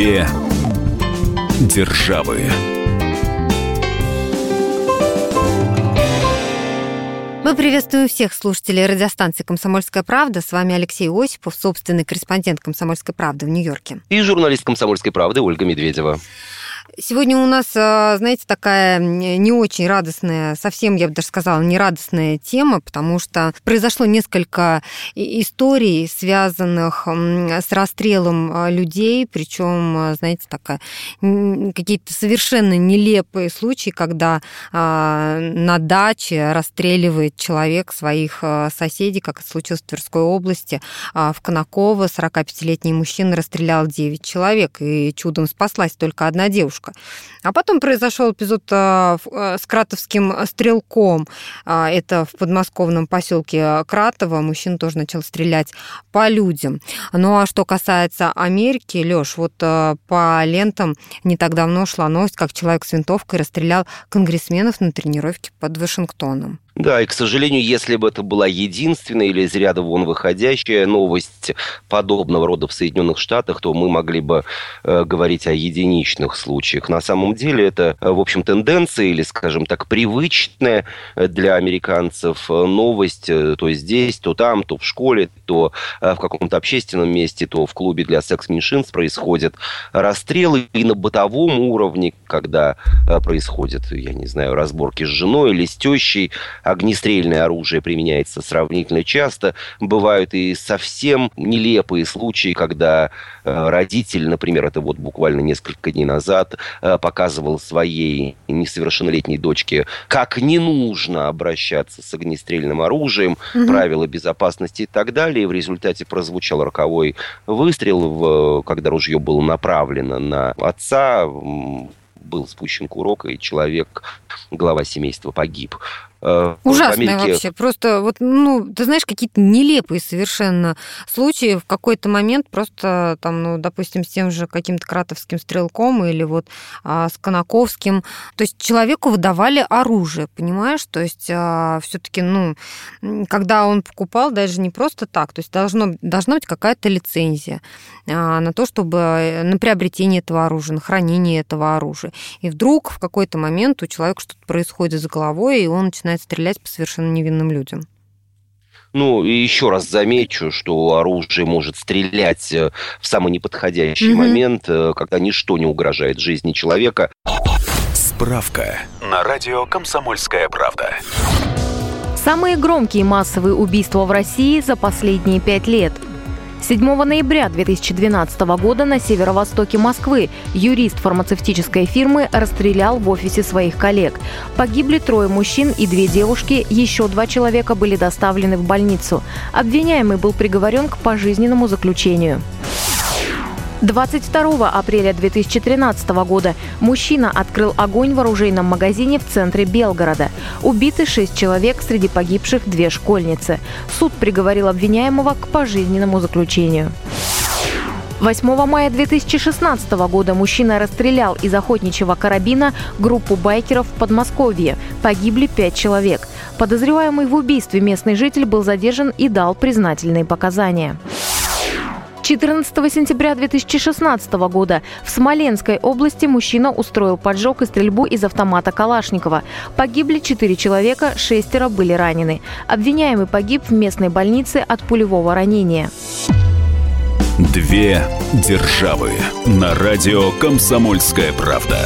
Две державы. Мы приветствуем всех слушателей радиостанции «Комсомольская правда». С вами Алексей Осипов, собственный корреспондент «Комсомольской правды» в Нью-Йорке. И журналист «Комсомольской правды» Ольга Медведева. Сегодня у нас, а, знаете, такая не очень радостная, совсем, я бы даже сказала, не радостная тема, потому что произошло несколько историй, связанных с расстрелом а, людей, причем, а, знаете, такая, какие-то совершенно нелепые случаи, когда на даче расстреливает человек своих соседей, как это случилось в Тверской области. В Конаково 45-летний мужчина расстрелял 9 человек, и чудом спаслась только одна девушка девушка. А потом произошел эпизод а, а, с кратовским стрелком. А, это в подмосковном поселке Кратово. Мужчина тоже начал стрелять по людям. Ну а что касается Америки, Лёш, вот по лентам не так давно шла новость, как человек с винтовкой расстрелял конгрессменов на тренировке под Вашингтоном. Да, и, к сожалению, если бы это была единственная или из ряда вон выходящая новость подобного рода в Соединенных Штатах, то мы могли бы э, говорить о единичных случаях. На самом деле это, э, в общем, тенденция или, скажем так, привычная для американцев новость то здесь, то там, то в школе, то э, в каком-то общественном месте, то в клубе для секс-меньшинств происходят расстрелы и на бытовом уровне, когда э, происходят, я не знаю, разборки с женой или с тещей, огнестрельное оружие применяется сравнительно часто. Бывают и совсем нелепые случаи, когда э, родитель, например, это вот буквально несколько дней назад, э, показывал своей несовершеннолетней дочке, как не нужно обращаться с огнестрельным оружием, угу. правила безопасности и так далее. И в результате прозвучал роковой выстрел, в, когда ружье было направлено на отца, был спущен курок, и человек, глава семейства, погиб. Э, Ужасное вообще. Просто вот, ну, ты знаешь, какие-то нелепые совершенно случаи. В какой-то момент просто там, ну, допустим, с тем же каким-то кратовским стрелком или вот а, с Конаковским. То есть человеку выдавали оружие, понимаешь? То есть а, все-таки, ну, когда он покупал, даже не просто так. То есть должно, должна быть какая-то лицензия а, на то, чтобы э, на приобретение этого оружия, на хранение этого оружия. И вдруг в какой-то момент у человека что-то происходит с головой, и он начинает начинает стрелять по совершенно невинным людям. Ну, и еще раз замечу, что оружие может стрелять э, в самый неподходящий mm-hmm. момент, э, когда ничто не угрожает жизни человека. Справка на радио «Комсомольская правда». Самые громкие массовые убийства в России за последние пять лет – 7 ноября 2012 года на северо-востоке Москвы юрист фармацевтической фирмы расстрелял в офисе своих коллег. Погибли трое мужчин и две девушки, еще два человека были доставлены в больницу. Обвиняемый был приговорен к пожизненному заключению. 22 апреля 2013 года мужчина открыл огонь в оружейном магазине в центре Белгорода. Убиты шесть человек, среди погибших две школьницы. Суд приговорил обвиняемого к пожизненному заключению. 8 мая 2016 года мужчина расстрелял из охотничьего карабина группу байкеров в Подмосковье. Погибли пять человек. Подозреваемый в убийстве местный житель был задержан и дал признательные показания. 14 сентября 2016 года в Смоленской области мужчина устроил поджог и стрельбу из автомата Калашникова. Погибли 4 человека, шестеро были ранены. Обвиняемый погиб в местной больнице от пулевого ранения. Две державы на радио «Комсомольская правда».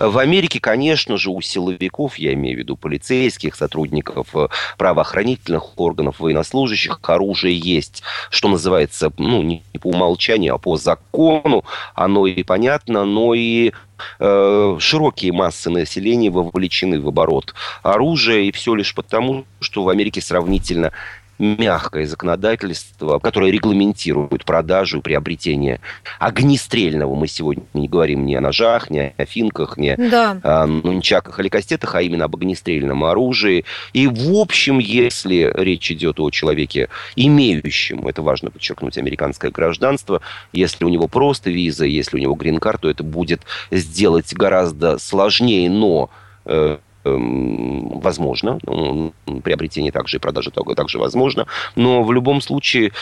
В Америке, конечно же, у силовиков, я имею в виду полицейских, сотрудников э, правоохранительных органов, военнослужащих, оружие есть, что называется, ну, не по умолчанию, а по закону. Оно и понятно, но и э, широкие массы населения вовлечены в оборот оружия, и все лишь потому, что в Америке сравнительно мягкое законодательство, которое регламентирует продажу и приобретение огнестрельного. Мы сегодня не говорим ни о ножах, ни о финках, ни да. о нунчаках или кастетах, а именно об огнестрельном оружии. И, в общем, если речь идет о человеке, имеющем, это важно подчеркнуть, американское гражданство, если у него просто виза, если у него грин-карт, то это будет сделать гораздо сложнее, но э, возможно. Ну, приобретение также и продажа также возможно. Но в любом случае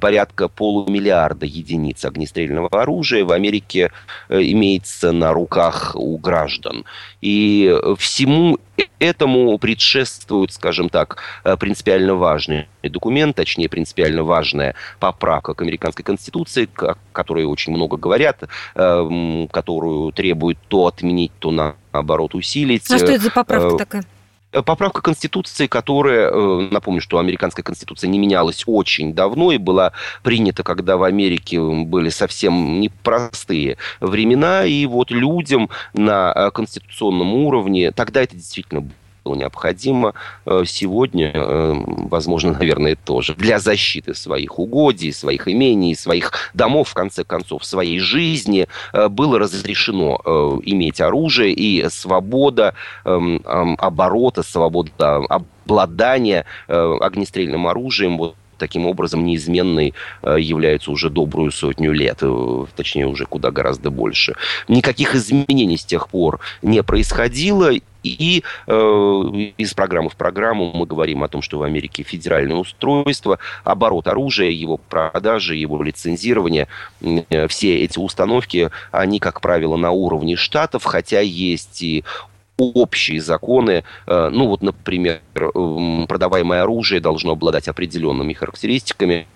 порядка полумиллиарда единиц огнестрельного оружия в Америке имеется на руках у граждан. И всему этому предшествует, скажем так, принципиально важный документ, точнее, принципиально важная поправка к американской конституции, о которой очень много говорят, которую требует то отменить, то наоборот усилить. А что это за поправка такая? Э, поправка Конституции, которая, э, напомню, что американская Конституция не менялась очень давно и была принята, когда в Америке были совсем непростые времена, и вот людям на э, конституционном уровне, тогда это действительно было необходимо э, сегодня, э, возможно, наверное, тоже для защиты своих угодий, своих имений, своих домов, в конце концов, своей жизни э, было разрешено иметь оружие и свобода эм, оборота, свобода обладания огнестрельным оружием. Вот таким образом неизменной является уже добрую сотню лет, точнее уже куда гораздо больше. Никаких изменений с тех пор не происходило, и э, из программы в программу мы говорим о том, что в Америке федеральное устройство, оборот оружия, его продажи, его лицензирование, э, все эти установки, они, как правило, на уровне штатов, хотя есть и общие законы. Э, ну вот, например, продаваемое оружие должно обладать определенными характеристиками.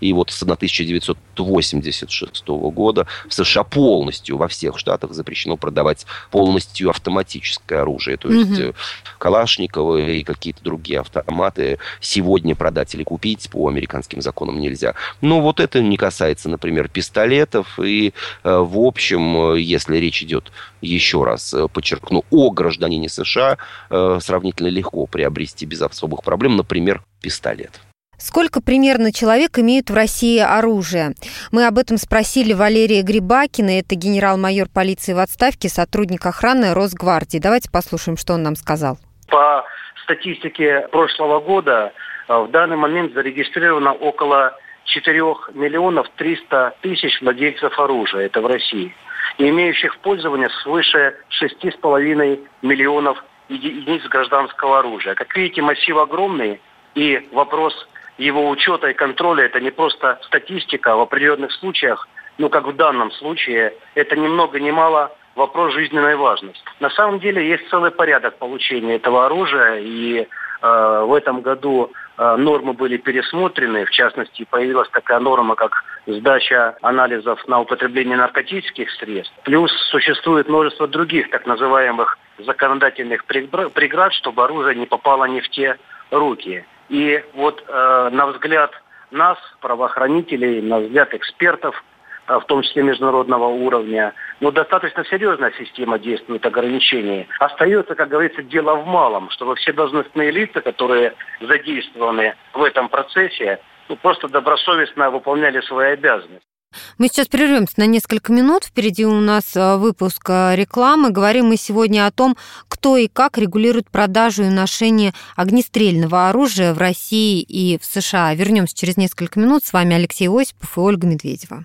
И вот с 1986 года в США полностью во всех штатах запрещено продавать полностью автоматическое оружие. То есть угу. Калашниковы и какие-то другие автоматы сегодня продать или купить по американским законам нельзя. Но вот это не касается, например, пистолетов. И, э, в общем, если речь идет, еще раз подчеркну, о гражданине США э, сравнительно легко приобрести без особых проблем, например, пистолет. Сколько примерно человек имеют в России оружие? Мы об этом спросили Валерия Грибакина, это генерал-майор полиции в отставке, сотрудник охраны Росгвардии. Давайте послушаем, что он нам сказал. По статистике прошлого года э, в данный момент зарегистрировано около 4 миллионов 300 тысяч владельцев оружия. Это в России имеющих в пользовании свыше 6,5 миллионов единиц гражданского оружия. Как видите, массив огромный, и вопрос его учета и контроля – это не просто статистика, в определенных случаях, ну как в данном случае, это ни много ни мало вопрос жизненной важности. На самом деле есть целый порядок получения этого оружия, и э, в этом году нормы были пересмотрены. В частности, появилась такая норма, как сдача анализов на употребление наркотических средств. Плюс существует множество других так называемых законодательных преград, чтобы оружие не попало не в те руки. И вот э, на взгляд нас, правоохранителей, на взгляд экспертов, э, в том числе международного уровня, но достаточно серьезная система действует ограничений. Остается, как говорится, дело в малом, чтобы все должностные лица, которые задействованы в этом процессе, ну, просто добросовестно выполняли свои обязанности. Мы сейчас прервемся на несколько минут. Впереди у нас э, выпуск э, рекламы. Говорим мы сегодня о том, кто и как регулирует продажу и ношение огнестрельного оружия в России и в США. Вернемся через несколько минут. С вами Алексей Осипов и Ольга Медведева.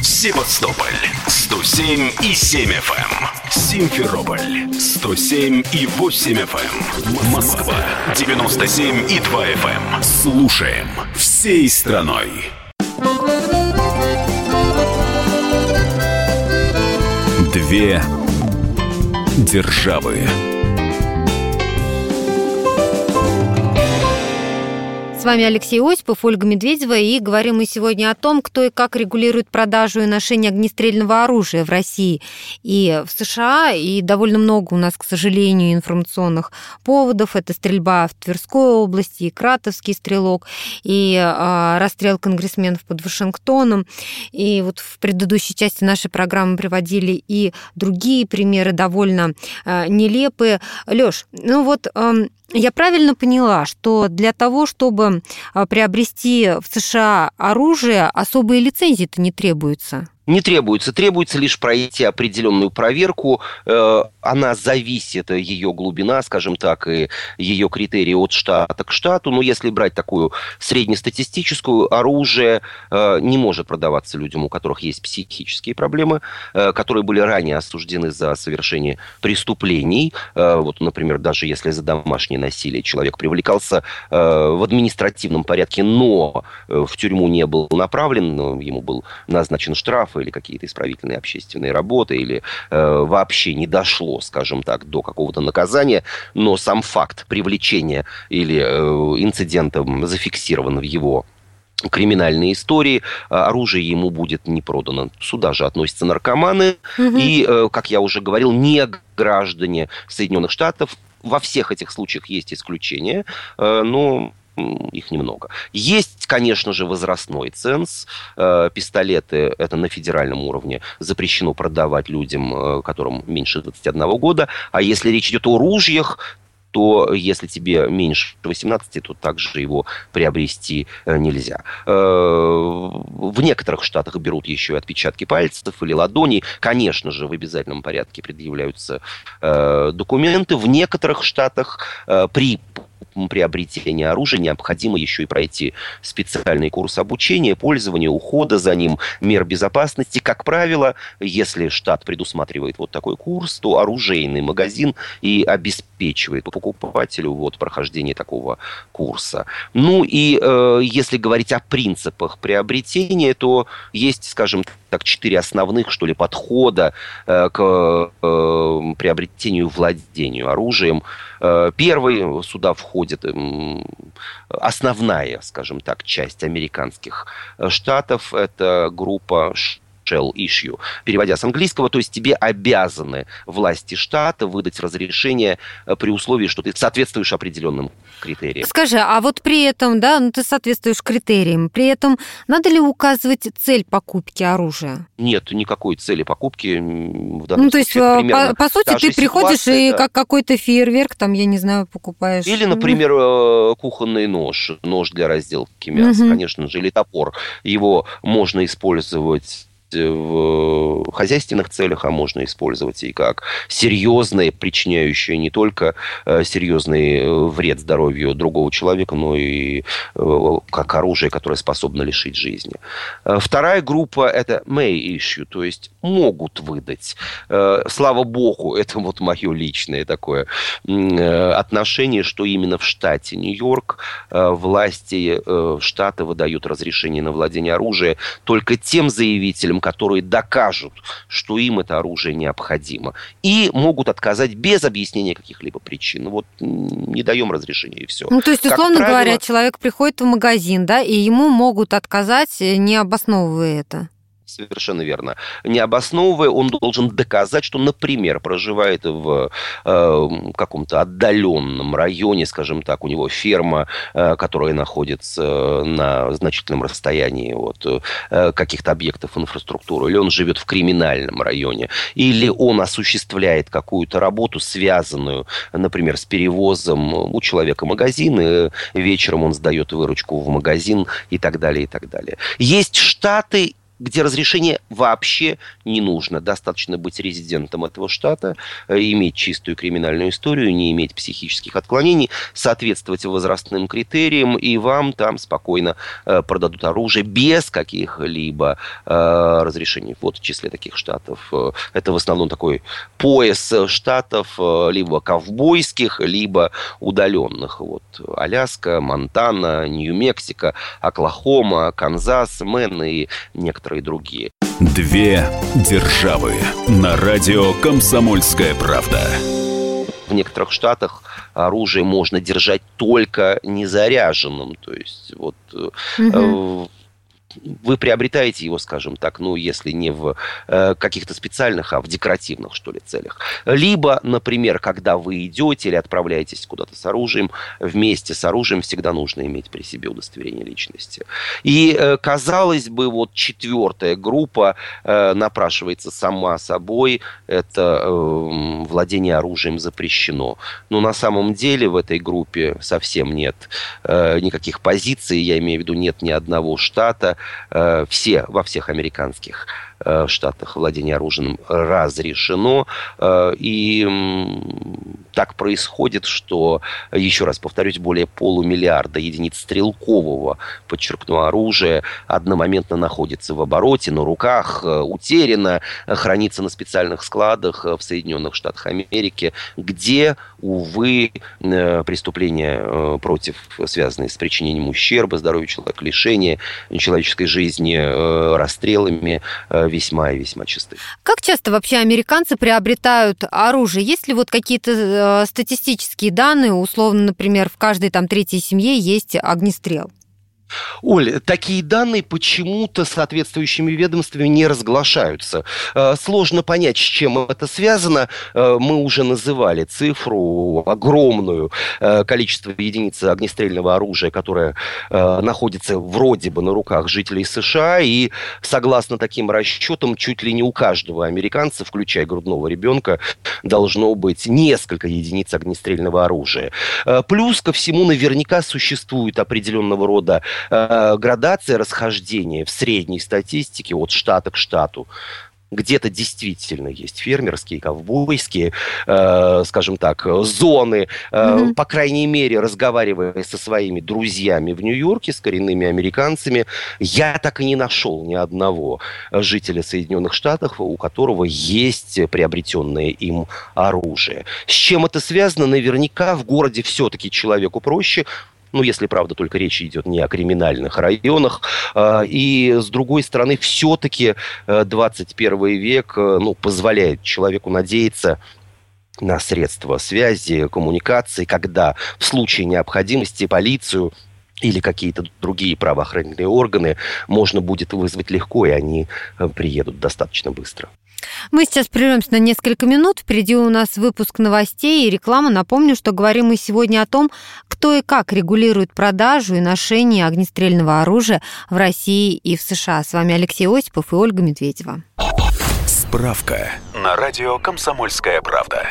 Эм. Севастополь 107 и 7 FM. Эм. Симферополь 107 и 8 FM. Эм. Москва 97 и 2 FM. Слушаем всей страной. Две державы. С вами Алексей Осипов, Ольга Медведева, и говорим мы сегодня о том, кто и как регулирует продажу и ношение огнестрельного оружия в России и в США. И довольно много у нас, к сожалению, информационных поводов. Это стрельба в Тверской области, и Кратовский стрелок, и э, расстрел конгрессменов под Вашингтоном. И вот в предыдущей части нашей программы приводили и другие примеры довольно э, нелепые. Лёш, ну вот э, я правильно поняла, что для того, чтобы а, приобрести в США оружие, особые лицензии-то не требуются? Не требуется. Требуется лишь пройти определенную проверку. Э, она зависит, ее глубина, скажем так, и ее критерии от штата к штату. Но если брать такую среднестатистическую, оружие э, не может продаваться людям, у которых есть психические проблемы, э, которые были ранее осуждены за совершение преступлений. Вот, например, даже если за домашнее насилие человек привлекался в административном порядке, но в тюрьму не был направлен, ему был назначен штраф или какие-то исправительные общественные работы, или э, вообще не дошло, скажем так, до какого-то наказания, но сам факт привлечения или э, инцидента зафиксирован в его криминальной истории, а оружие ему будет не продано. Сюда же относятся наркоманы угу. и, э, как я уже говорил, не граждане Соединенных Штатов. Во всех этих случаях есть исключения, э, но их немного. Есть, конечно же, возрастной ценз. Э, пистолеты, это на федеральном уровне, запрещено продавать людям, э, которым меньше 21 года. А если речь идет о ружьях, то если тебе меньше 18, то также его приобрести э, нельзя. В некоторых штатах берут еще отпечатки пальцев или ладоней. Конечно же, в обязательном порядке предъявляются документы. В некоторых штатах при приобретения оружия необходимо еще и пройти специальный курс обучения, пользования, ухода за ним, мер безопасности. Как правило, если штат предусматривает вот такой курс, то оружейный магазин и обеспечивает покупателю вот прохождение такого курса. Ну и э, если говорить о принципах приобретения, то есть, скажем так, четыре основных, что ли, подхода э, к э, приобретению, владению оружием. Э, первый сюда входит э, основная, скажем так, часть американских штатов. Это группа shall issue, переводя с английского, то есть тебе обязаны власти штата выдать разрешение э, при условии, что ты соответствуешь определенным критериям. Скажи, а вот при этом, да, ну ты соответствуешь критериям, при этом надо ли указывать цель покупки оружия? Нет, никакой цели покупки в данном Ну, то есть, э, по, по сути, ты приходишь и да. как какой-то фейерверк, там, я не знаю, покупаешь. Или, например, mm. кухонный нож, нож для разделки мяса, mm-hmm. конечно же, или топор. Его можно использовать в хозяйственных целях, а можно использовать и как серьезное, причиняющее не только э, серьезный э, вред здоровью другого человека, но и э, как оружие, которое способно лишить жизни. Вторая группа – это may issue, то есть могут выдать. Слава богу, это вот мое личное такое отношение, что именно в штате Нью-Йорк власти штата выдают разрешение на владение оружием только тем заявителям, которые докажут, что им это оружие необходимо. И могут отказать без объяснения каких-либо причин. Вот не даем разрешения и все. Ну, то есть, условно правило... говоря, человек приходит в магазин, да, и ему могут отказать, не обосновывая это. Совершенно верно. Не обосновывая, он должен доказать, что, например, проживает в э, каком-то отдаленном районе, скажем так, у него ферма, э, которая находится на значительном расстоянии от э, каких-то объектов инфраструктуры, или он живет в криминальном районе, или он осуществляет какую-то работу, связанную, например, с перевозом у человека магазин, вечером он сдает выручку в магазин и так далее, и так далее. Есть штаты где разрешение вообще не нужно. Достаточно быть резидентом этого штата, э, иметь чистую криминальную историю, не иметь психических отклонений, соответствовать возрастным критериям, и вам там спокойно э, продадут оружие без каких-либо э, разрешений. Вот в числе таких штатов. Это в основном такой пояс штатов, либо ковбойских, либо удаленных. Вот Аляска, Монтана, Нью-Мексико, Оклахома, Канзас, Мэн и некоторые некоторые другие. Две державы на радио «Комсомольская правда». В некоторых штатах оружие можно держать только незаряженным. То есть вот угу вы приобретаете его, скажем так, ну, если не в э, каких-то специальных, а в декоративных, что ли, целях. Либо, например, когда вы идете или отправляетесь куда-то с оружием, вместе с оружием всегда нужно иметь при себе удостоверение личности. И, э, казалось бы, вот четвертая группа э, напрашивается сама собой, это э, владение оружием запрещено. Но на самом деле в этой группе совсем нет никаких позиций, я имею в виду, нет ни одного штата, э, все, во всех американских э, штатах владение оружием разрешено. Э, и так происходит, что, еще раз повторюсь, более полумиллиарда единиц стрелкового, подчеркну, оружия одномоментно находится в обороте, на руках, утеряно, хранится на специальных складах в Соединенных Штатах Америки, где, увы, преступления против, связанные с причинением ущерба здоровью человека, лишение человеческой жизни, расстрелами, весьма и весьма чисты. Как часто вообще американцы приобретают оружие? Есть ли вот какие-то э, статистические данные, условно, например, в каждой там третьей семье есть огнестрел? Оль, такие данные почему-то соответствующими ведомствами не разглашаются. Э, сложно понять, с чем это связано. Э, мы уже называли цифру огромную э, количество единиц огнестрельного оружия, которое находится вроде бы на руках жителей США. И согласно таким расчетам, чуть ли не у каждого американца, включая грудного ребенка, должно быть несколько единиц огнестрельного оружия. Плюс ко всему наверняка существует определенного рода э, градация расхождения в средней статистике от штата к штату где-то действительно есть фермерские, ковбойские, э, скажем так, зоны. Э, mm-hmm. По крайней мере, разговаривая со своими друзьями в Нью-Йорке, с коренными американцами, я так и не нашел ни одного жителя Соединенных Штатов, у которого есть приобретенное им оружие. С чем это связано? Наверняка в городе все-таки человеку проще, ну, если, правда, только речь идет не о криминальных районах. А, и, с другой стороны, все-таки 21 э, век э, ну, позволяет человеку надеяться на средства связи, коммуникации, когда в случае необходимости полицию или какие-то другие правоохранительные органы можно будет вызвать легко, и они э, приедут достаточно быстро. Мы сейчас прервемся на несколько минут. Впереди у нас выпуск новостей и реклама. Напомню, что говорим мы сегодня о том, кто и как регулирует продажу и ношение огнестрельного оружия в России и в США. С вами Алексей Осипов и Ольга Медведева. Справка на радио «Комсомольская правда».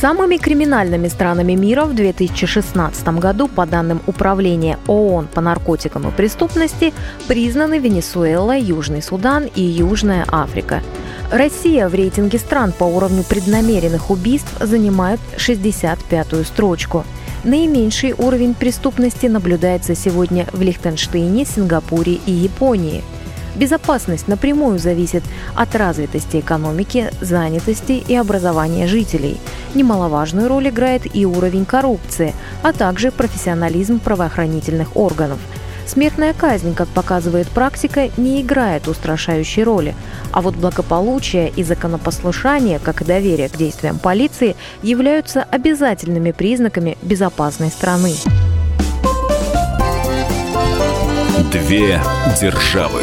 Самыми криминальными странами мира в 2016 году, по данным Управления ООН по наркотикам и преступности, признаны Венесуэла, Южный Судан и Южная Африка. Россия в рейтинге стран по уровню преднамеренных убийств занимает 65-ю строчку. Наименьший уровень преступности наблюдается сегодня в Лихтенштейне, Сингапуре и Японии – Безопасность напрямую зависит от развитости экономики, занятости и образования жителей. Немаловажную роль играет и уровень коррупции, а также профессионализм правоохранительных органов. Смертная казнь, как показывает практика, не играет устрашающей роли, а вот благополучие и законопослушание, как и доверие к действиям полиции, являются обязательными признаками безопасной страны. Две державы.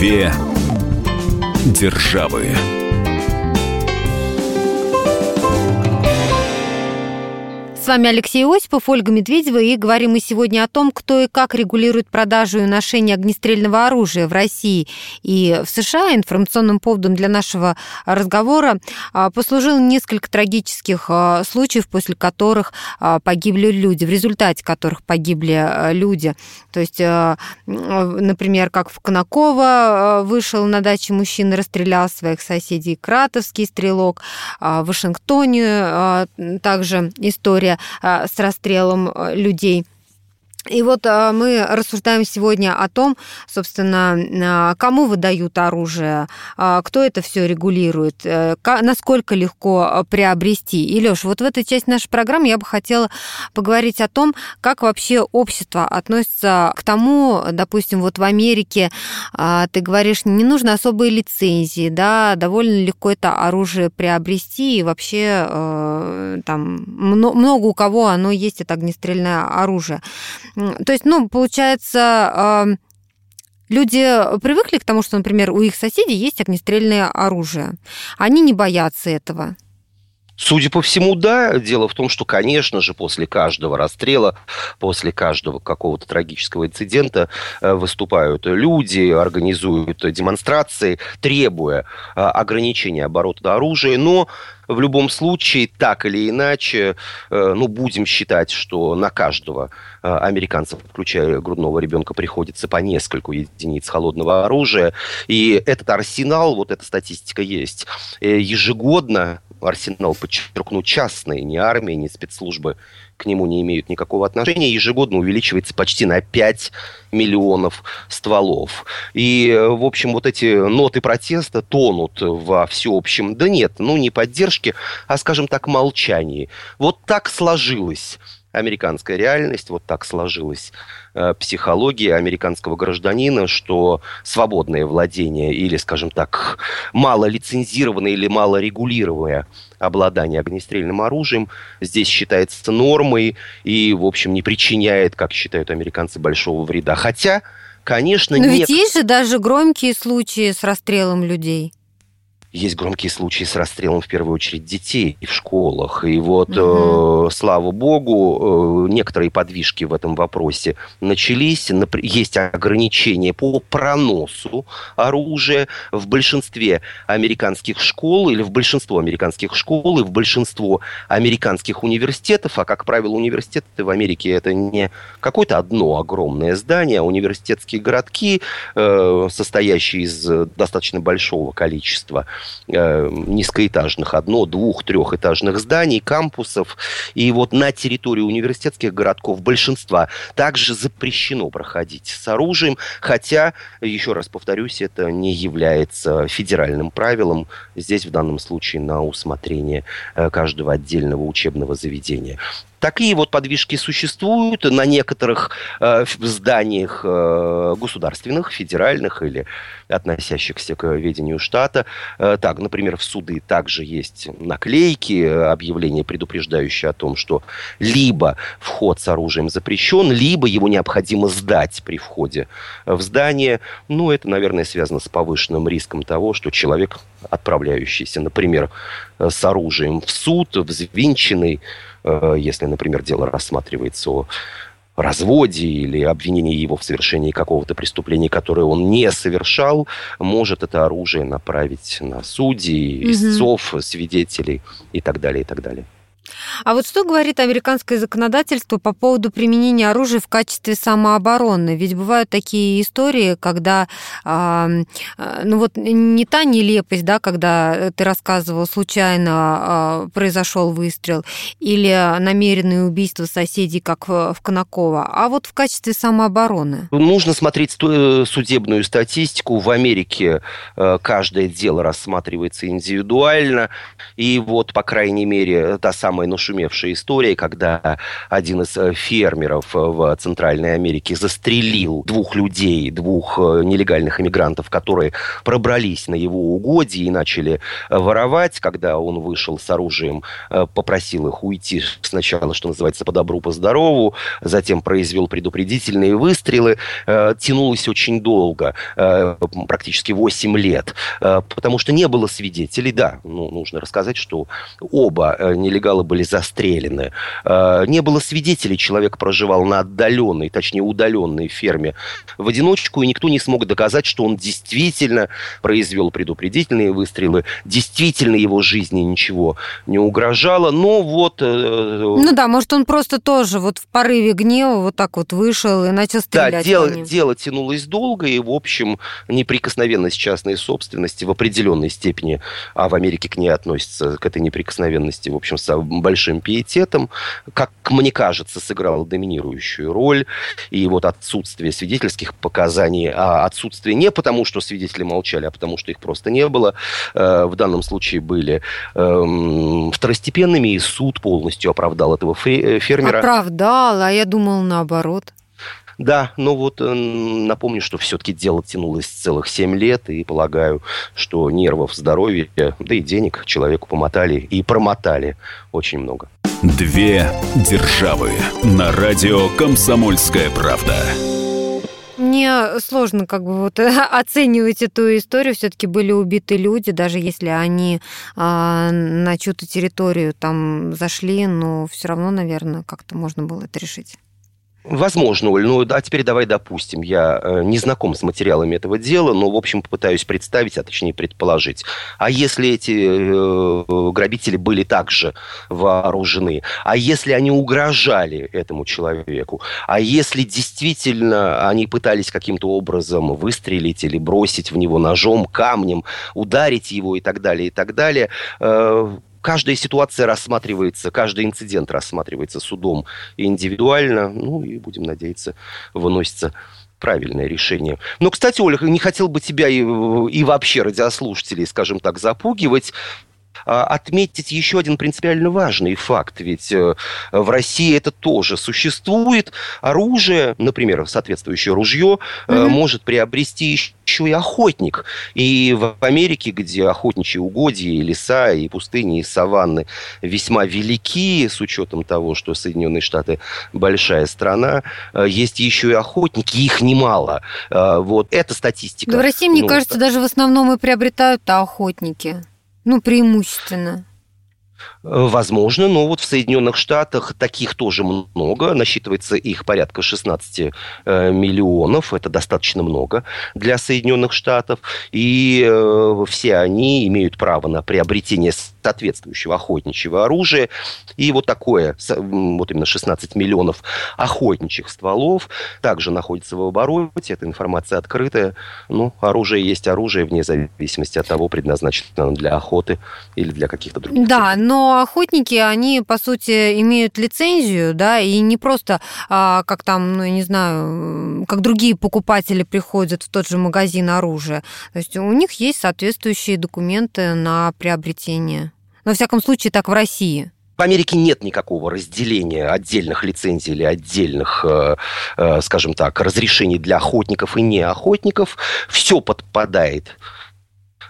Две державы. Вами Алексей Осипов, Ольга Медведева, и говорим мы сегодня о том, кто и как регулирует продажу и ношение огнестрельного оружия в России и в США. Информационным поводом для нашего разговора а, послужил несколько трагических а, случаев, после которых а, погибли люди, в результате которых погибли люди. То есть, например, как в Конаково вышел на даче мужчина, расстрелял своих соседей, Кратовский стрелок, в Вашингтоне также история с расстрелом а, людей. И вот а, мы рассуждаем сегодня о том, собственно, а, кому выдают оружие, а, кто это все регулирует, э, насколько легко приобрести. И, Лёш, вот в этой части нашей программы я бы хотела поговорить о том, как вообще общество относится к тому, допустим, вот в Америке ты говоришь, не нужно особые лицензии, да, довольно легко это оружие приобрести, и вообще э, там много у кого оно есть, это огнестрельное оружие. То есть, ну, получается, Люди привыкли к тому, что, например, у их соседей есть огнестрельное оружие. Они не боятся этого. Судя по всему, да. Дело в том, что, конечно же, после каждого расстрела, после каждого какого-то трагического инцидента э, выступают люди, организуют демонстрации, требуя э, ограничения оборота оружия. Но в любом случае, так или иначе, э, ну, будем считать, что на каждого э, американца, включая грудного ребенка, приходится по нескольку единиц холодного оружия. И этот арсенал, вот эта статистика есть, э, ежегодно арсенал, подчеркну, частный, не армия, не спецслужбы к нему не имеют никакого отношения, ежегодно увеличивается почти на 5 миллионов стволов. И, в общем, вот эти ноты протеста тонут во всеобщем, да нет, ну не поддержке, а, скажем так, молчании. Вот так сложилось американская реальность, вот так сложилась э, психология американского гражданина, что свободное владение или, скажем так, мало лицензированное или мало регулируемое обладание огнестрельным оружием здесь считается нормой и, в общем, не причиняет, как считают американцы, большого вреда. Хотя, конечно, Но нет... ведь есть же даже громкие случаи с расстрелом людей. Есть громкие случаи с расстрелом, в первую очередь, детей в школах. И вот, угу. э, слава богу, э, некоторые подвижки в этом вопросе начались. Есть ограничения по проносу оружия в большинстве американских школ или в большинство американских школ и в большинство американских университетов. А, как правило, университеты в Америке это не какое-то одно огромное здание, а университетские городки, э, состоящие из достаточно большого количества э, низкоэтажных, одно, двух, трехэтажных зданий, кампусов. И вот на территории университетских городков большинства также запрещено проходить с оружием, хотя, еще раз повторюсь, это не является федеральным правилом. Здесь в данном случае на усмотрение э, каждого отдельного учебного заведения. Такие вот подвижки существуют на некоторых э, зданиях э, государственных, федеральных или относящихся к ведению штата. Э, так, например, в суды также есть наклейки, объявления, предупреждающие о том, что либо вход с оружием запрещен, либо его необходимо сдать при входе в здание. Ну, это, наверное, связано с повышенным риском того, что человек, отправляющийся, например, с оружием в суд, взвинченный, Э, если, например, дело рассматривается о разводе или обвинении его в совершении какого-то преступления, которое он не совершал, может это оружие направить на судей, истцов, свидетелей и так далее, и так далее. А вот что говорит американское законодательство по поводу применения оружия в качестве самообороны? Ведь бывают такие истории, когда, э, ну вот не та нелепость, да, когда ты рассказывал, случайно э, произошел выстрел, или намеренное убийство соседей, как в, Конаково, а вот в качестве самообороны. Нужно смотреть э, судебную статистику. В Америке э, каждое дело рассматривается индивидуально, и вот, по крайней мере, та самая самая нашумевшая история, когда один из э, фермеров э, в Центральной Америке застрелил двух людей, двух э, нелегальных иммигрантов, которые пробрались на его угодье и начали воровать. Когда он вышел с оружием, попросил их уйти сначала, что называется, по добру, по здорову, затем произвел предупредительные выстрелы. Тянулось очень долго, практически 8 лет, потому что не было свидетелей. Да, ну, нужно рассказать, что оба нелегалы были застрелены. Э, не было свидетелей, человек проживал на отдаленной, точнее удаленной ферме в одиночку, и никто не смог доказать, что он действительно произвел предупредительные выстрелы, действительно его жизни ничего не угрожало, но вот... Э, ну да, может, он просто тоже вот в порыве гнева вот так вот вышел и начал стрелять. Да, дело, дело тянулось долго, и, в общем, неприкосновенность частной собственности в определенной степени, а в Америке к ней относится, к этой неприкосновенности, в общем, большим пиететом, как мне кажется, сыграла доминирующую роль. И вот отсутствие свидетельских показаний, а отсутствие не потому, что свидетели молчали, а потому, что их просто не было, э, в данном случае были эм, второстепенными, и суд полностью оправдал этого фермера. Оправдал, а я думал наоборот. Да, но вот э, напомню, что все-таки дело тянулось целых 7 лет, и полагаю, что нервов, здоровья, да и денег человеку помотали и промотали очень много. Две державы на радио «Комсомольская правда». Мне сложно как бы вот оценивать эту историю. Все-таки были убиты люди, даже если они а, на чью-то территорию там зашли, но все равно, наверное, как-то можно было это решить. Возможно, Оль. Ну, а теперь давай допустим, я э, не знаком с материалами этого дела, но, в общем, попытаюсь представить, а точнее предположить. А если эти э, грабители были также вооружены? А если они угрожали этому человеку? А если действительно они пытались каким-то образом выстрелить или бросить в него ножом, камнем, ударить его и так далее, и так далее, э, каждая ситуация рассматривается, каждый инцидент рассматривается судом индивидуально. Ну и, будем надеяться, выносится правильное решение. Но, кстати, Оля, не хотел бы тебя и, и вообще радиослушателей, скажем так, запугивать. А, отметить еще один принципиально важный факт. Ведь э, в России это тоже существует. Оружие, например, соответствующее ружье, mm-hmm. может приобрести еще и охотник. И в Америке, где охотничьи угодья, и леса, и пустыни, и саванны весьма велики, с учетом того, что Соединенные Штаты большая страна, э, есть еще и охотники, их немало. Вот эта статистика. Да в России, мне ну, кажется, даже в основном и приобретают охотники. Ну, преимущественно. Возможно, но вот в Соединенных Штатах таких тоже много. Насчитывается их порядка 16 э, миллионов. Это достаточно много для Соединенных Штатов. И э, все они имеют право на приобретение соответствующего охотничьего оружия. И вот такое, вот именно 16 миллионов охотничьих стволов также находится в обороте. Эта информация открытая. Ну, оружие есть оружие, вне зависимости от того, предназначено оно для охоты или для каких-то других. Да, но охотники, они, по сути, имеют лицензию, да, и не просто, а, как там, ну, я не знаю, как другие покупатели приходят в тот же магазин оружия. То есть у них есть соответствующие документы на приобретение. Но, во всяком случае, так в России. В Америке нет никакого разделения отдельных лицензий или отдельных, э, э, скажем так, разрешений для охотников и неохотников. Все подпадает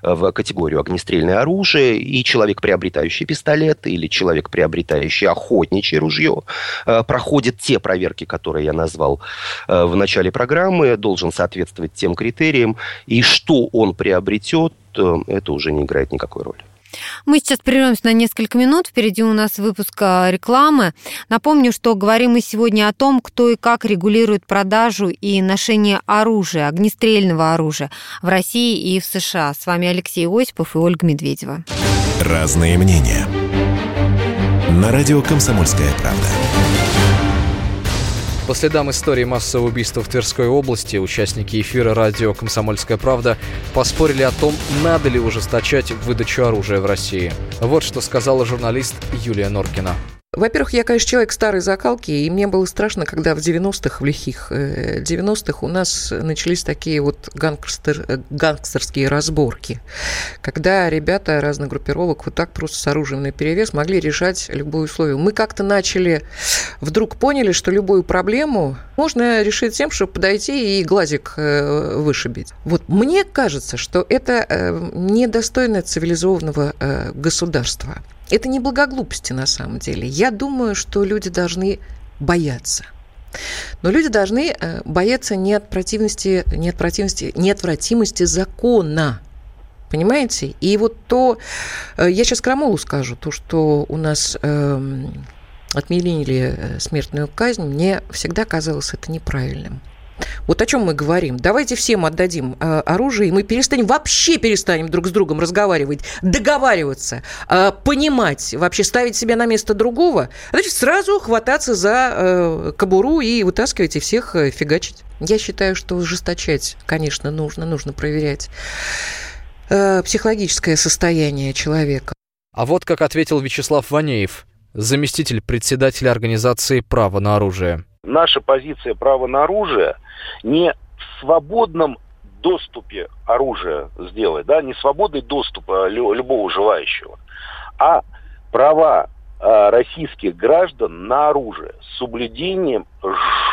в категорию огнестрельное оружие, и человек, приобретающий пистолет, или человек, приобретающий охотничье ружье, э, проходит те проверки, которые я назвал э, в начале программы, должен соответствовать тем критериям, и что он приобретет, э, это уже не играет никакой роли. Мы сейчас прервемся на несколько минут. Впереди у нас выпуск а, рекламы. Напомню, что говорим мы сегодня о том, кто и как регулирует продажу и ношение оружия, огнестрельного оружия в России и в США. С вами Алексей Осипов и Ольга Медведева. Разные мнения. На радио «Комсомольская правда». По следам истории массового убийства в Тверской области участники эфира радио «Комсомольская правда» поспорили о том, надо ли ужесточать выдачу оружия в России. Вот что сказала журналист Юлия Норкина. Во-первых, я, конечно, человек старой закалки, и мне было страшно, когда в 90-х, в лихих 90-х э, у нас начались такие вот гангстер, э, гангстерские разборки, когда ребята разных группировок вот так просто с оружием на перевес могли решать любые условия. Мы как-то начали, вдруг поняли, что любую проблему можно решить тем, чтобы подойти и глазик э, вышибить. Вот мне кажется, что это недостойно цивилизованного государства. Это не благоглупости на самом деле. Я думаю, что люди должны бояться. Но люди должны э, бояться не от противности, не от противности, неотвратимости закона. Понимаете? И вот то, э, я сейчас Крамолу скажу, то, что у нас эм, отменили э, смертную казнь, мне всегда казалось это неправильным. Вот о чем мы говорим. Давайте всем отдадим э, оружие, и мы перестанем, вообще перестанем друг с другом разговаривать, договариваться, э, понимать, вообще ставить себя на место другого. Значит, сразу хвататься за э, кобуру и вытаскивать и всех э, фигачить. Я считаю, что ужесточать, конечно, нужно, нужно проверять э, психологическое состояние человека. А вот как ответил Вячеслав Ванеев. заместитель председателя организации «Право на оружие». Наша позиция «Право на оружие» не в свободном доступе оружия сделать, да, не свободный доступ а, любого желающего, а права российских граждан на оружие с соблюдением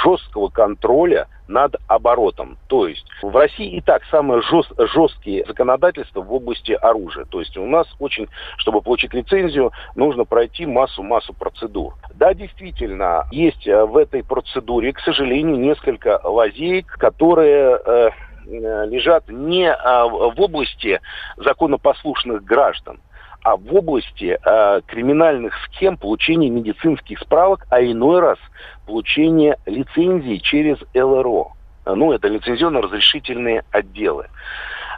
жесткого контроля над оборотом. То есть в России и так самые жест, жесткие законодательства в области оружия. То есть у нас очень, чтобы получить лицензию, нужно пройти массу-массу процедур. Да, действительно, есть э, в этой процедуре, к сожалению, несколько лазеек, которые э, э лежат не а, в области законопослушных граждан, а в области э, криминальных схем получения медицинских справок, а иной раз получения лицензии через ЛРО. Ну, это лицензионно-разрешительные отделы.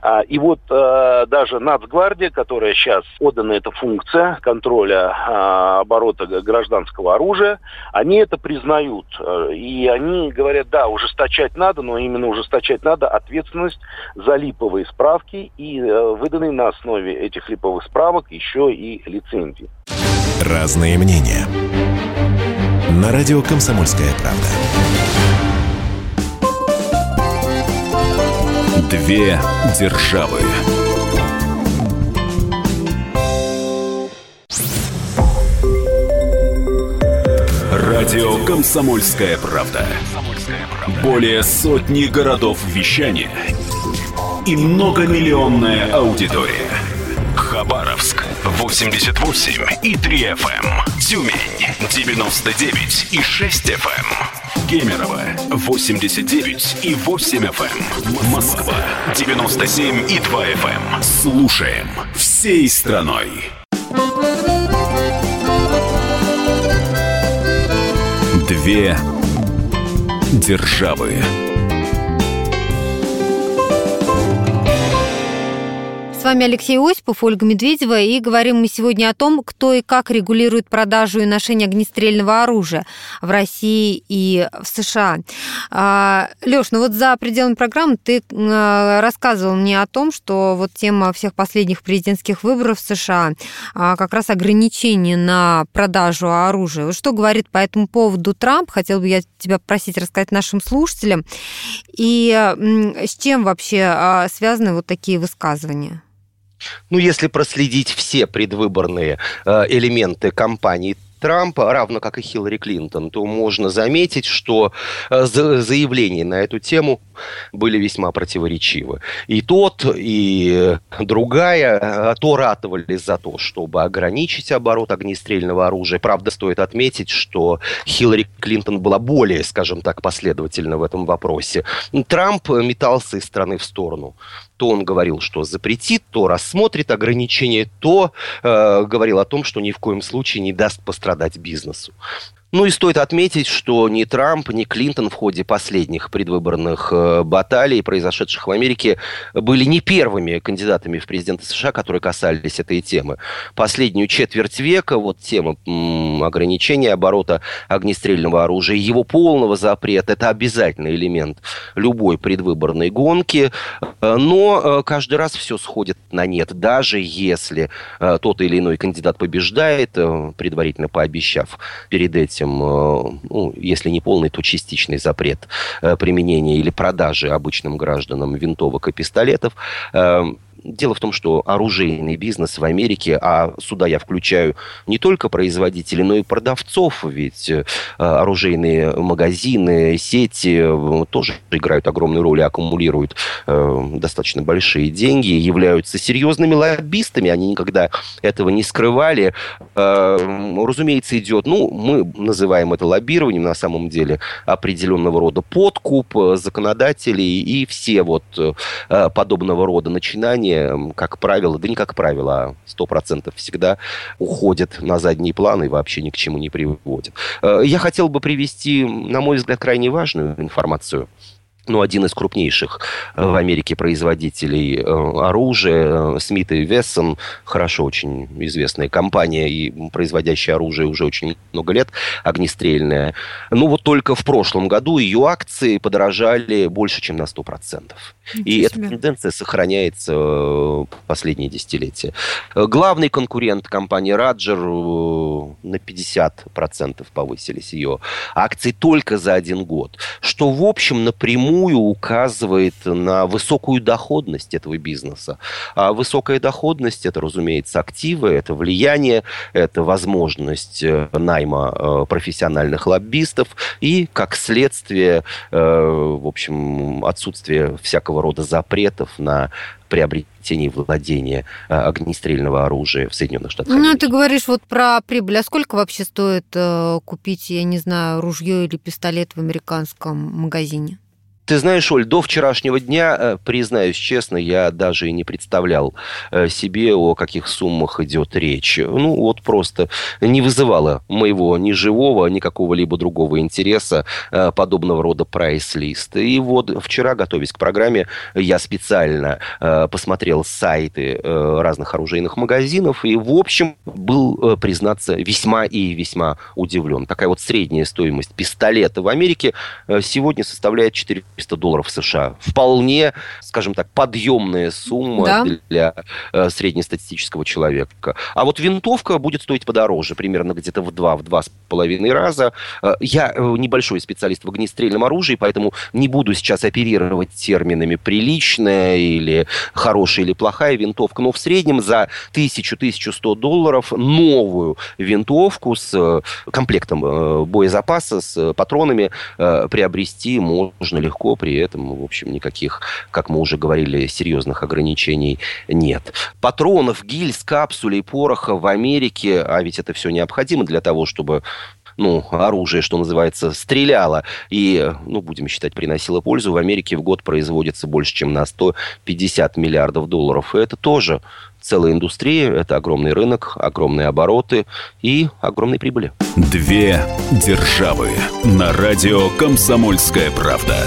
А, и вот э, даже Нацгвардия, которая сейчас отдана эта функция контроля а, оборота гражданского оружия, они это признают. И они говорят, да, ужесточать надо, но именно ужесточать надо ответственность за липовые справки и выданные на основе этих липовых справок еще и лицензии. Разные мнения. На радио «Комсомольская правда». Две державы. Радио Комсомольская правда". Более сотни городов вещания и многомиллионная аудитория. Хабаровск 88 и 3 FM. Тюмень 99 и 6 FM. Кемерово 89 и 8 FM. Эм. Москва 97 и 2 FM. Эм. Слушаем всей страной. Две державы. С вами Алексей Осипов, Ольга Медведева, и говорим мы сегодня о том, кто и как регулирует продажу и ношение огнестрельного оружия в России и в США. А, Леш, ну вот за пределами программы ты а, рассказывал мне о том, что вот тема всех последних президентских выборов в США а, как раз ограничение на продажу оружия. Вот что говорит по этому поводу Трамп? Хотел бы я тебя просить рассказать нашим слушателям. И с чем вообще связаны вот такие высказывания? Ну, если проследить все предвыборные э, элементы кампании Трампа, равно как и Хиллари Клинтон, то можно заметить, что э, заявления на эту тему были весьма противоречивы. И тот, и другая э, то ратовали за то, чтобы ограничить оборот огнестрельного оружия. Правда, стоит отметить, что Хиллари Клинтон была более, скажем так, последовательна в этом вопросе. Трамп метался из страны в сторону то он говорил, что запретит, то рассмотрит ограничения, то э, говорил о том, что ни в коем случае не даст пострадать бизнесу. Ну и стоит отметить, что ни Трамп, ни Клинтон в ходе последних предвыборных э, баталий, произошедших в Америке, были не первыми кандидатами в президенты США, которые касались этой темы. Последнюю четверть века вот тема ограничения оборота огнестрельного оружия, его полного запрета, это обязательный элемент любой предвыборной гонки, э, но э, каждый раз все сходит на нет, даже если тот или иной кандидат побеждает, предварительно пообещав перед этим этим, э, ну, если не полный, то частичный запрет э, применения или продажи обычным гражданам винтовок и пистолетов. Дело в том, что оружейный бизнес в Америке, а сюда я включаю не только производителей, но и продавцов, ведь э, оружейные магазины, сети э, тоже играют огромную роль и аккумулируют э, достаточно большие деньги, являются серьезными лоббистами, они никогда этого не скрывали. Разумеется, идет, ну, мы называем это лоббированием, на самом деле, определенного рода подкуп законодателей и все вот подобного рода начинания решения, как правило, да не как правило, а сто процентов всегда уходят на задний план и вообще ни к чему не приводят. Э, я хотел бы привести, на мой взгляд, крайне важную информацию ну, один из крупнейших э, в Америке производителей э, оружия, э, Смит и Вессон, хорошо очень известная компания и производящая оружие уже очень много лет, огнестрельная. Ну, вот только в прошлом году ее акции подорожали больше, чем на 100%. И эта тенденция сохраняется последние десятилетия. Главный конкурент компании Раджер на 50% повысились ее акции только за один год, что, в общем, напрямую напрямую указывает на высокую доходность этого бизнеса. А высокая доходность – это, разумеется, активы, это влияние, это возможность э, найма э, профессиональных лоббистов и, как следствие, э, в общем, отсутствие всякого рода запретов на приобретение и владение огнестрельного оружия в Соединенных Штатах. Ну, ты говоришь вот про прибыль. А сколько вообще стоит купить, я не знаю, ружье или пистолет в американском магазине? Ты знаешь, Оль, до вчерашнего дня, э, признаюсь честно, я даже и не представлял э, себе, о каких суммах идет речь. Ну, вот просто не вызывало моего ни живого, ни какого-либо другого интереса э, подобного рода прайс-лист. И вот вчера, готовясь к программе, я специально посмотрел сайты разных оружейных магазинов и, в общем, был, признаться, весьма и весьма удивлен. Такая вот средняя стоимость пистолета в Америке сегодня составляет 4 400 долларов США. Вполне, скажем так, подъемная сумма да. для э, среднестатистического человека. А вот винтовка будет стоить подороже, примерно где-то в два, в два с половиной раза. Э, я э, небольшой специалист в огнестрельном оружии, поэтому не буду сейчас оперировать терминами «приличная» или «хорошая» или «плохая винтовка», но в среднем за 1000-1100 долларов новую винтовку с э, комплектом боезапаса, с патронами приобрести можно легко легко, при этом, в общем, никаких, как мы уже говорили, серьезных ограничений нет. Патронов, гильз, капсулей, пороха в Америке, а ведь это все необходимо для того, чтобы ну, оружие, что называется, стреляло и, ну, будем считать, приносило пользу, в Америке в год производится больше, чем на 150 миллиардов долларов. И это тоже целая индустрия, это огромный рынок, огромные обороты и огромные прибыли. Две державы на радио «Комсомольская правда».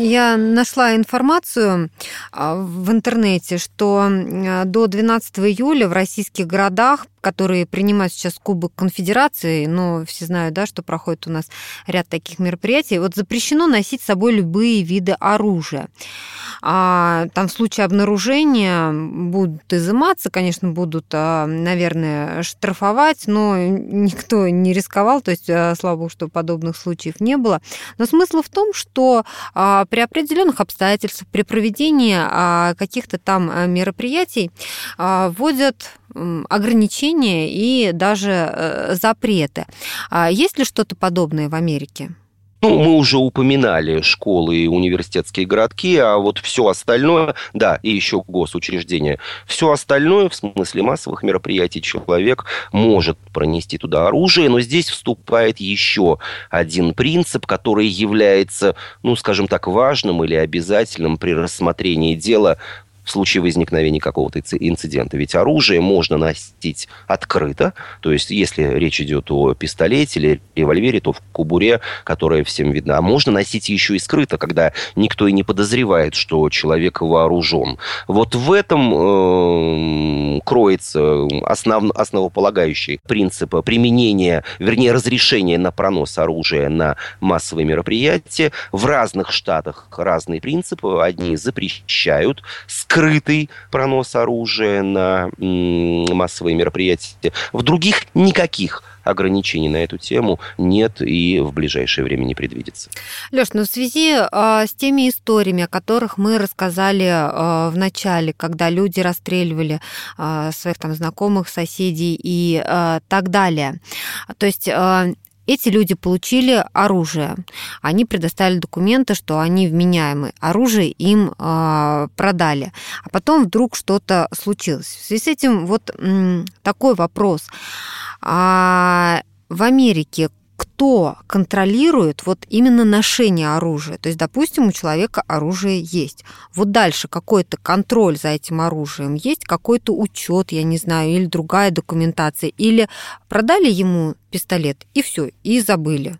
Я нашла информацию а, в интернете, что до 12 июля в российских городах, которые принимают сейчас Кубок Конфедерации, но все знают, да, что проходит у нас ряд таких мероприятий, вот запрещено носить с собой любые виды оружия. А, там в случае обнаружения будут изыматься, конечно, будут, а, наверное, штрафовать, но никто не рисковал, то есть, а, слава богу, что подобных случаев не было. Но смысл в том, что а, при определенных обстоятельствах, при проведении а, каких-то там а, мероприятий а, вводят ограничения и даже э, запреты. Есть ли что-то подобное в Америке? Ну, мы уже упоминали школы и университетские городки, а вот все остальное, да, и еще госучреждения, все остальное, в смысле массовых мероприятий, человек может пронести туда оружие, но здесь вступает еще один принцип, который является, ну, скажем так, важным или обязательным при рассмотрении дела в случае возникновения какого-то инцидента. Ведь оружие можно носить открыто, то есть если речь идет о пистолете или револьвере, то в кубуре, которая всем видна. А можно носить еще и скрыто, когда никто и не подозревает, что человек вооружен. Вот в этом э, кроется основ, основополагающий принцип применения, вернее, разрешения на пронос оружия на массовые мероприятия. В разных штатах разные принципы. Одни запрещают скрыто скрытый пронос оружия на массовые мероприятия. В других никаких ограничений на эту тему нет и в ближайшее время не предвидится. Леш, ну в связи э, с теми историями, о которых мы рассказали э, в начале, когда люди расстреливали э, своих там знакомых, соседей и э, так далее, то есть э, эти люди получили оружие. Они предоставили документы, что они вменяемы. Оружие им э, продали. А потом вдруг что-то случилось. В связи с этим вот такой вопрос. А в Америке кто контролирует вот именно ношение оружия. То есть, допустим, у человека оружие есть. Вот дальше какой-то контроль за этим оружием есть, какой-то учет, я не знаю, или другая документация, или продали ему пистолет и все, и забыли.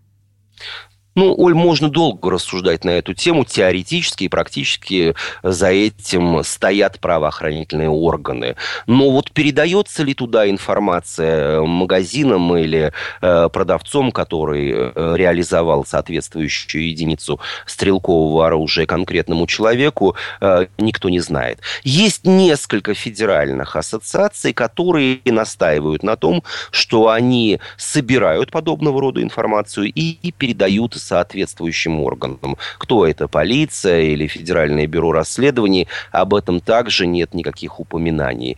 Ну, Оль, можно долго рассуждать на эту тему. Теоретически и практически за этим стоят правоохранительные органы. Но вот передается ли туда информация магазинам или э, продавцом, который э, реализовал соответствующую единицу стрелкового оружия конкретному человеку, э, никто не знает. Есть несколько федеральных ассоциаций, которые настаивают на том, что они собирают подобного рода информацию и передают соответствующим органам. Кто это, полиция или Федеральное бюро расследований, об этом также нет никаких упоминаний.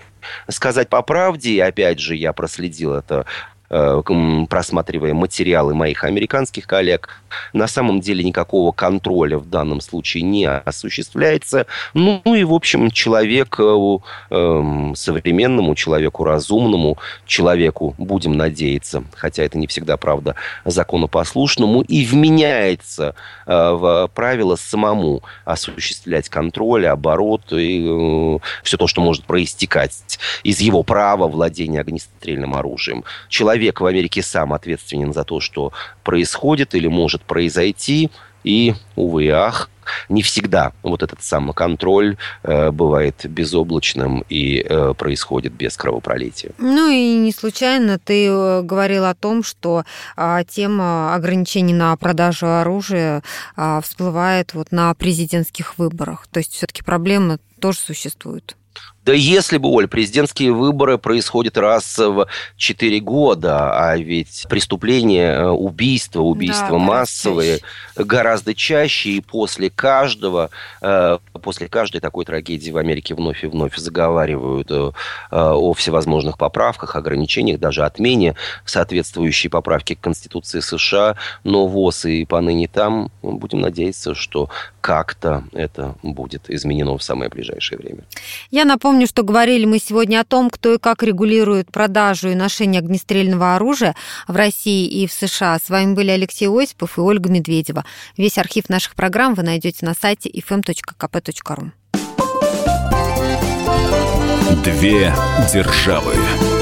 Сказать по правде, опять же я проследил это просматривая материалы моих американских коллег, на самом деле никакого контроля в данном случае не осуществляется. Ну и, в общем, человеку э, современному, человеку разумному, человеку, будем надеяться, хотя это не всегда правда, законопослушному, и вменяется э, в правило самому осуществлять контроль, оборот и э, все то, что может проистекать из его права владения огнестрельным оружием. Человек человек в Америке сам ответственен за то, что происходит или может произойти. И, увы и ах, не всегда вот этот самоконтроль э, бывает безоблачным и э, происходит без кровопролития. Ну и не случайно ты э, говорил о том, что э, тема ограничений на продажу оружия э, всплывает вот на президентских выборах. То есть все-таки проблема тоже существует. Да если бы, Оль, президентские выборы происходят раз в 4 года, а ведь преступления, э, убийства, убийства да, массовые чаще. гораздо чаще, и после каждого, э, после каждой такой трагедии в Америке вновь и вновь заговаривают э, о всевозможных поправках, ограничениях, даже отмене соответствующей поправки к Конституции США, но ВОЗ и поныне там, будем надеяться, что как-то это будет изменено в самое ближайшее время. Я напомню, что говорили мы сегодня о том, кто и как регулирует продажу и ношение огнестрельного оружия в России и в США. С вами были Алексей Осипов и Ольга Медведева. Весь архив наших программ вы найдете на сайте fm.kp.ru. Две державы.